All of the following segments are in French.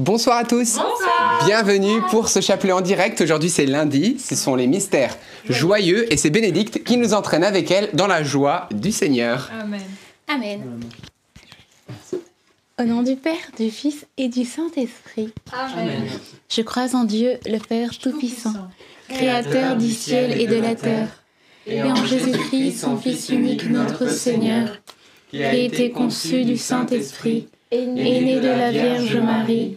Bonsoir à tous. Bienvenue pour ce chapelet en direct. Aujourd'hui c'est lundi. Ce sont les mystères joyeux et c'est Bénédicte qui nous entraîne avec elle dans la joie du Seigneur. Amen. Amen. Au nom du Père, du Fils et du Saint-Esprit. Amen. Je crois en Dieu, le Père Tout-Puissant, Créateur du ciel et de la terre, et en Jésus-Christ, son Fils unique, notre Seigneur, qui a été conçu du Saint-Esprit, est né de la Vierge Marie,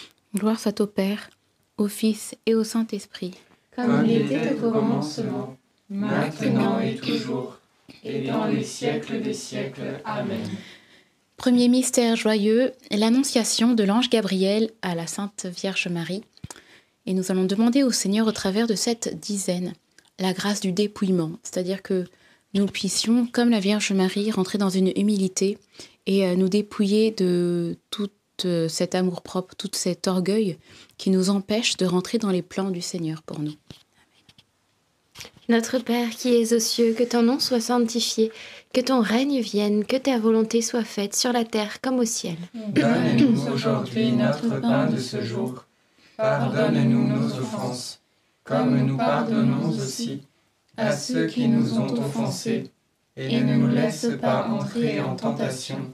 Gloire soit au Père, au Fils et au Saint-Esprit. Comme il était au commencement, maintenant et toujours, et dans les siècles des siècles. Amen. Premier mystère joyeux, l'annonciation de l'ange Gabriel à la Sainte Vierge Marie. Et nous allons demander au Seigneur au travers de cette dizaine la grâce du dépouillement, c'est-à-dire que nous puissions, comme la Vierge Marie, rentrer dans une humilité et euh, nous dépouiller de tout euh, cet amour-propre, tout cet orgueil qui nous empêche de rentrer dans les plans du Seigneur pour nous. Notre Père qui es aux cieux, que ton nom soit sanctifié, que ton règne vienne, que ta volonté soit faite sur la terre comme au ciel. Donne-nous aujourd'hui notre pain de ce jour. Pardonne-nous nos offenses, comme nous pardonnons aussi à ceux qui nous ont offensés. Et ne nous laisse pas entrer en tentation,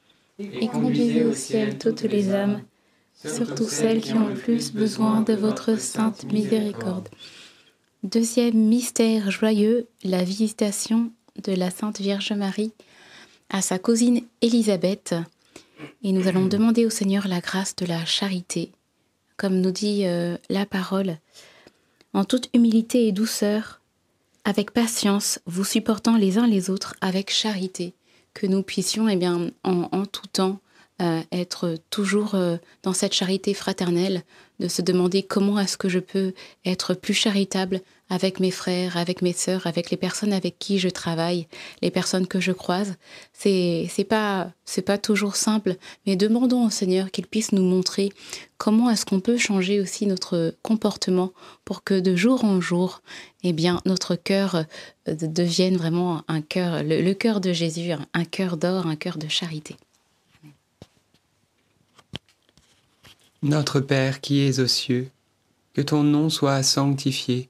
et conduisez au ciel toutes les âmes, surtout celles qui ont le plus besoin de votre sainte miséricorde. Deuxième mystère joyeux, la visitation de la Sainte Vierge Marie à sa cousine Élisabeth. Et nous allons demander au Seigneur la grâce de la charité, comme nous dit euh, la parole, en toute humilité et douceur, avec patience, vous supportant les uns les autres avec charité, que nous puissions eh bien, en, en tout temps euh, être toujours euh, dans cette charité fraternelle, de se demander comment est-ce que je peux être plus charitable avec mes frères, avec mes sœurs, avec les personnes avec qui je travaille, les personnes que je croise. C'est c'est pas c'est pas toujours simple, mais demandons au Seigneur qu'il puisse nous montrer comment est-ce qu'on peut changer aussi notre comportement pour que de jour en jour, eh bien notre cœur euh, devienne vraiment un cœur le, le cœur de Jésus, un, un cœur d'or, un cœur de charité. Notre Père qui es aux cieux, que ton nom soit sanctifié,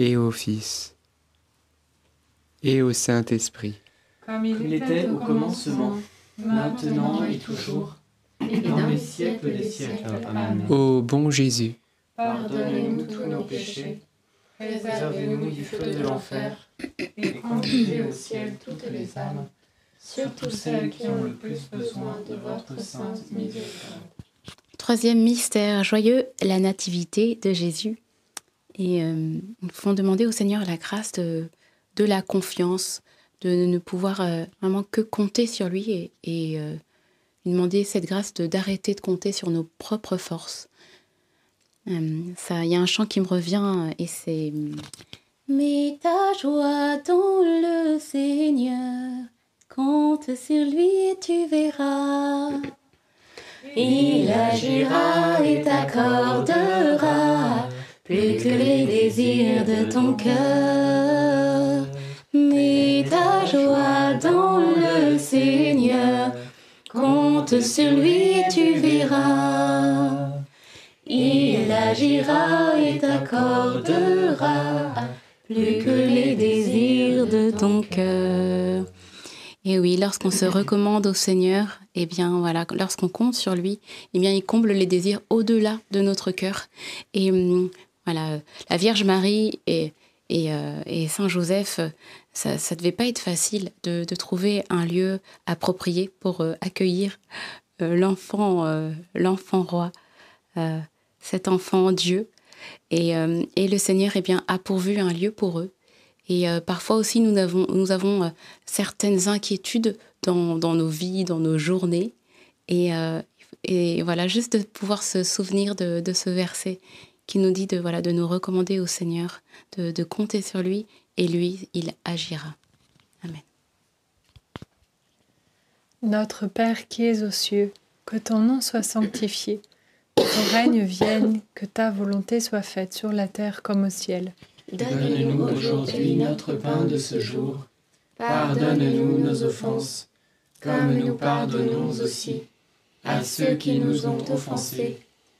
et au Fils, et au Saint-Esprit. Comme il était au commencement, maintenant et toujours, et dans les siècles des siècles. Amen. Ô bon Jésus, Pardonnez-nous tous nos péchés, préservez-nous du feu de l'enfer, et conduisez au ciel toutes les âmes, surtout celles qui ont le plus besoin de votre sainte miséricorde. Troisième mystère joyeux, la nativité de Jésus. Et euh, nous pouvons demander au Seigneur la grâce de, la confiance, de ne pouvoir euh, vraiment que compter sur lui et, euh, lui demander cette grâce d'arrêter de compter sur nos propres forces. Euh, il y a un chant qui me revient et c'est Mets ta joie dans le Seigneur, compte sur lui et tu verras. Il agira et t'accordera plus que les désirs de ton cœur. Mets ta joie dans le Seigneur, compte sur lui et tu verras. Il agira et t'accordera plus que les désirs de ton cœur. Et oui, lorsqu'on se recommande au Seigneur, eh bien voilà, lorsqu'on compte sur lui, eh bien il comble les désirs au-delà de notre cœur. Et hum, la Vierge Marie et, euh, Saint Joseph, ça, ça devait pas être facile de, trouver un lieu approprié pour euh, accueillir euh, l'enfant, euh, l'enfant roi, euh, cet enfant Dieu. Et, euh, le Seigneur eh bien, a pourvu un lieu pour eux. Et euh, parfois aussi, nous avons, euh, certaines inquiétudes dans, nos vies, dans nos journées. Et, euh, voilà, juste de pouvoir se souvenir de ce verset qui nous dit de, voilà, de nous recommander au Seigneur, de, de compter sur lui, et lui, il agira. Amen. Notre Père qui es aux cieux, que ton nom soit sanctifié, que ton règne vienne, que ta volonté soit faite sur la terre comme au ciel. Donne-nous aujourd'hui notre pain de ce jour. Pardonne-nous nos offenses, comme nous pardonnons aussi à ceux qui nous ont offensés.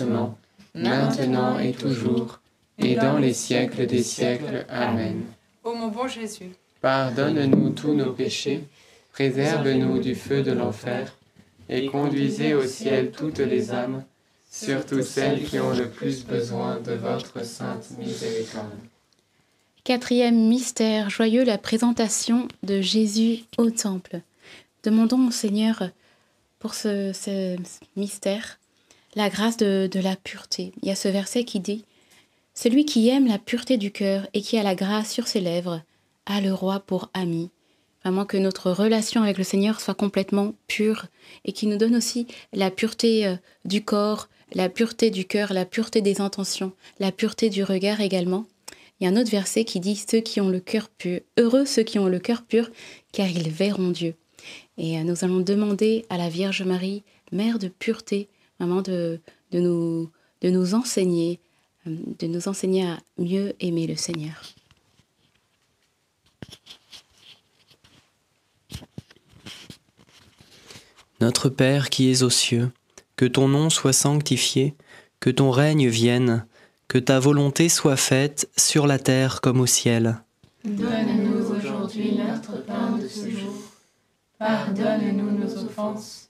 commencement, maintenant et toujours, et dans les siècles des siècles. Amen. Ô mon bon Jésus, Pardonne-nous tous nos péchés, préserve-nous du feu de l'enfer, et conduisez au ciel toutes les âmes, surtout celles qui ont le plus besoin de votre sainte miséricorde. Quatrième mystère joyeux, la présentation de Jésus au Temple. Demandons au Seigneur pour ce, ce mystère la grâce de, la pureté. Il y a ce verset qui dit Celui qui aime la pureté du cœur et qui a la grâce sur ses lèvres a le roi pour ami. Vraiment que notre relation avec le Seigneur soit complètement pure et qui nous donne aussi la pureté euh, du corps, la pureté du cœur, la pureté des intentions, la pureté du regard également. Il y a un autre verset qui dit ceux qui ont le cœur pur, heureux ceux qui ont le cœur pur, car ils verront Dieu. Et euh, nous allons demander à la Vierge Marie, Mère de pureté, vraiment de, de, nous, de nous enseigner, euh, de nous enseigner à mieux aimer le Seigneur. Notre Père qui es aux cieux, que ton nom soit sanctifié, que ton règne vienne, que ta volonté soit faite sur la terre comme au ciel. Donne-nous aujourd'hui notre pain de ce jour. Pardonne-nous nos offenses,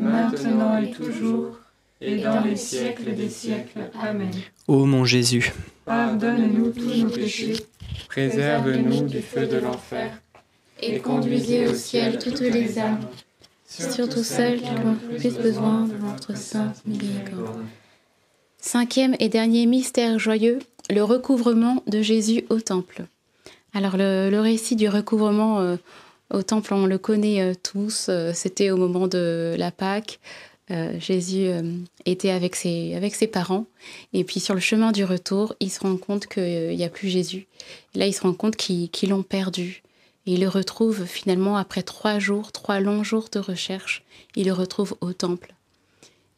maintenant et toujours, et dans les siècles des siècles. Amen. Ô mon Jésus, Pardonne-nous tous nos péchés, Préserve-nous du feu de l'enfer. Et conduisez au ciel toutes les âmes, surtout celles qui ont le plus besoin de votre sainte miséricorde. Cinquième et dernier mystère joyeux, le recouvrement de Jésus au temple. Alors le, le récit du recouvrement euh, au temple, on le connaît euh, tous, euh, c'était au moment de la Pâque. Euh, Jésus était avec ses, avec ses parents et puis sur le chemin du retour, il se rend compte qu'il n'y a plus Jésus. Là, il se rend compte qu'ils l'ont perdu. Et il le retrouve finalement après trois jours, trois longs jours de recherche, il le retrouve au temple.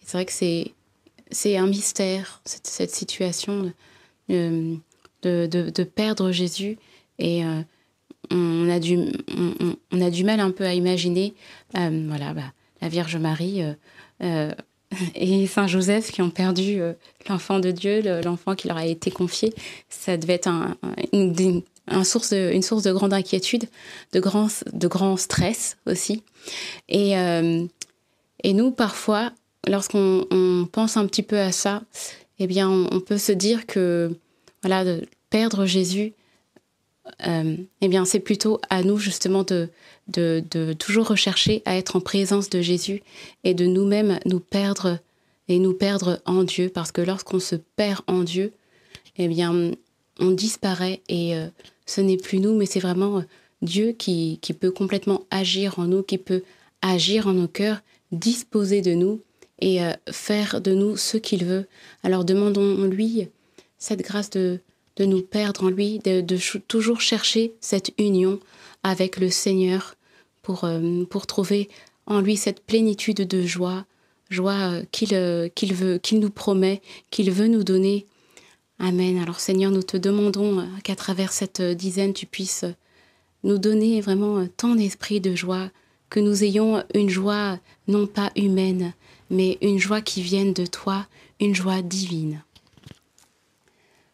C'est vrai que c'est un mystère, cette, cette situation de, de, de- perdre Jésus. Et on, a du, on, a du mal un peu à imaginer euh, voilà, bah, la Vierge Marie euh, euh, et Saint Joseph qui ont perdu l'enfant de Dieu, le- l'enfant qui leur a été confié. Ça devait être un, un- une, une- un source de- une source de grande inquiétude, de grand, de stress aussi. Et, et nous, parfois, lorsqu'on on pense un petit peu à ça, eh bien, on, peut se dire que voilà, perdre Jésus, euh, eh bien, c'est plutôt à nous justement de, de, toujours rechercher à être en présence de Jésus et de nous-mêmes nous perdre et nous perdre en Dieu, parce que lorsqu'on se perd en Dieu, eh bien, on disparaît et euh, ce n'est plus nous, mais c'est vraiment euh, Dieu qui, qui peut complètement agir en nous, qui peut agir en nos cœurs, disposer de nous et euh, faire de nous ce qu'il veut. Alors demandons-lui cette grâce de, de nous perdre en lui, de, toujours chercher cette union avec le Seigneur pour, euh, pour trouver en lui cette plénitude de joie, joie euh, qu'il euh, qu'il nous promet, qu'il veut nous donner. Amen. Alors Seigneur, nous te demandons qu'à travers cette dizaine, tu puisses nous donner vraiment euh, ton esprit de joie, que nous ayons une joie non pas humaine, mais une joie qui vienne de toi, une joie divine.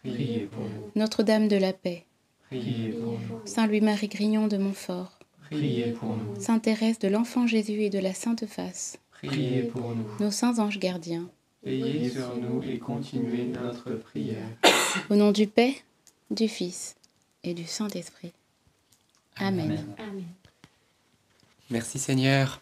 priez pour nous, Notre-Dame de la Paix, priez pour nous, Saint Louis-Marie Grignon de Montfort, priez pour nous, Sainte Thérèse de l'Enfant Jésus et de la Sainte Face, priez pour nous. nos saints anges gardiens. Veillez sur nous et continuez notre prière. Au nom du Père, du Fils et du Saint-Esprit. Amen. Merci Seigneur.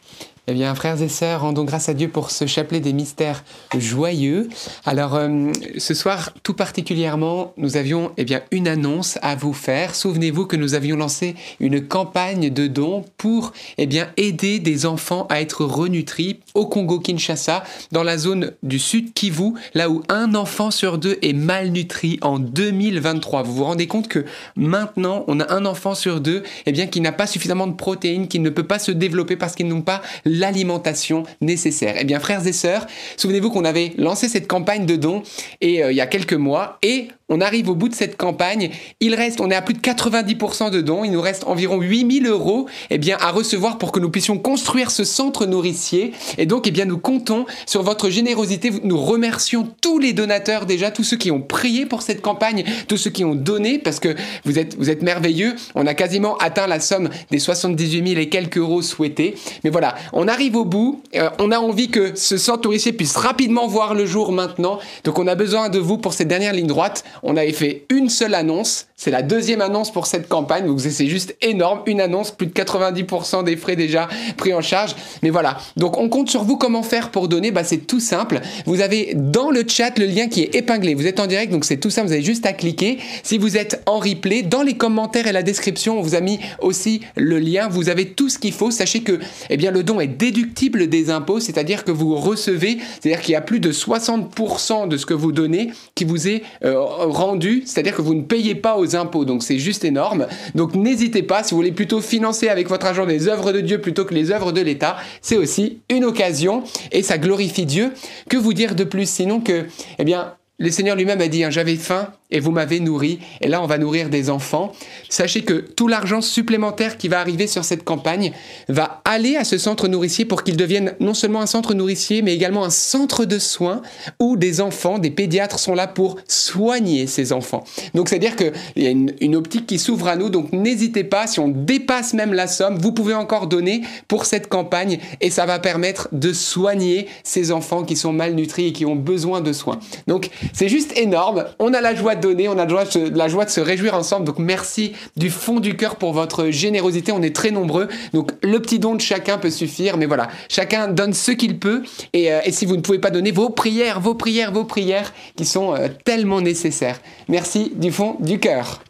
Eh bien, frères et sœurs, rendons grâce à Dieu pour ce chapelet des mystères joyeux. Alors, euh, ce soir, tout particulièrement, nous avions eh bien, une annonce à vous faire. Souvenez-vous que nous avions lancé une campagne de dons pour eh bien, aider des enfants à être renutris au Congo-Kinshasa, dans la zone du sud Kivu, là où un enfant sur deux est malnutri en 2023. Vous vous rendez compte que maintenant, on a un enfant sur deux eh bien, qui n'a pas suffisamment de protéines, qui ne peut pas se développer parce qu'ils n'ont pas l'alimentation nécessaire. Eh bien, frères et sœurs, souvenez-vous qu'on avait lancé cette campagne de dons et, euh, il y a quelques mois et on arrive au bout de cette campagne. Il reste, on est à plus de 90% de dons. Il nous reste environ 8000 euros eh bien, à recevoir pour que nous puissions construire ce centre nourricier. Et donc, eh bien, nous comptons sur votre générosité. Nous remercions tous les donateurs déjà, tous ceux qui ont prié pour cette campagne, tous ceux qui ont donné parce que vous êtes, vous êtes merveilleux. On a quasiment atteint la somme des 78 000 et quelques euros souhaités. Mais voilà, on arrive au bout. Euh, on a envie que ce centre nourricier puisse rapidement voir le jour maintenant. Donc, on a besoin de vous pour cette dernière ligne droite. On avait fait une seule annonce. C'est la deuxième annonce pour cette campagne. C'est juste énorme. Une annonce, plus de 90% des frais déjà pris en charge. Mais voilà. Donc, on compte sur vous. Comment faire pour donner? Bah, C'est tout simple. Vous avez dans le chat le lien qui est épinglé. Vous êtes en direct, donc c'est tout simple. Vous avez juste à cliquer. Si vous êtes en replay, dans les commentaires et la description, on vous a mis aussi le lien. Vous avez tout ce qu'il faut. Sachez que eh bien, le don est déductible des impôts, c'est-à-dire que vous recevez, c'est-à-dire qu'il y a plus de 60% de ce que vous donnez qui vous est euh, rendu, c'est-à-dire que vous ne payez pas aux impôts. Donc c'est juste énorme. Donc n'hésitez pas, si vous voulez plutôt financer avec votre argent des œuvres de Dieu plutôt que les œuvres de l'État, c'est aussi une occasion et ça glorifie Dieu. Que vous dire de plus sinon que, eh bien, le Seigneur lui-même a dit, hein, j'avais faim et vous m'avez nourri, et là on va nourrir des enfants. Sachez que tout l'argent supplémentaire qui va arriver sur cette campagne va aller à ce centre nourricier pour qu'il devienne non seulement un centre nourricier, mais également un centre de soins où des enfants, des pédiatres sont là pour soigner ces enfants. Donc c'est-à-dire qu'il y a une, une optique qui s'ouvre à nous, donc n'hésitez pas, si on dépasse même la somme, vous pouvez encore donner pour cette campagne, et ça va permettre de soigner ces enfants qui sont malnutris et qui ont besoin de soins. Donc c'est juste énorme, on a la joie donner, on a la joie de se réjouir ensemble. Donc merci du fond du cœur pour votre générosité. On est très nombreux. Donc le petit don de chacun peut suffire. Mais voilà, chacun donne ce qu'il peut. Et, euh, si vous ne pouvez pas donner vos prières, vos prières, vos prières qui sont euh, tellement nécessaires. Merci du fond du cœur.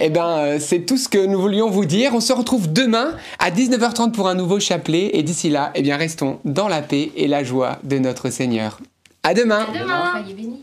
Eh bien, euh, c'est tout ce que nous voulions vous dire. On se retrouve demain à 19h30 pour un nouveau chapelet. Et d'ici là, eh bien, restons dans la paix et la joie de notre Seigneur. À demain. À demain.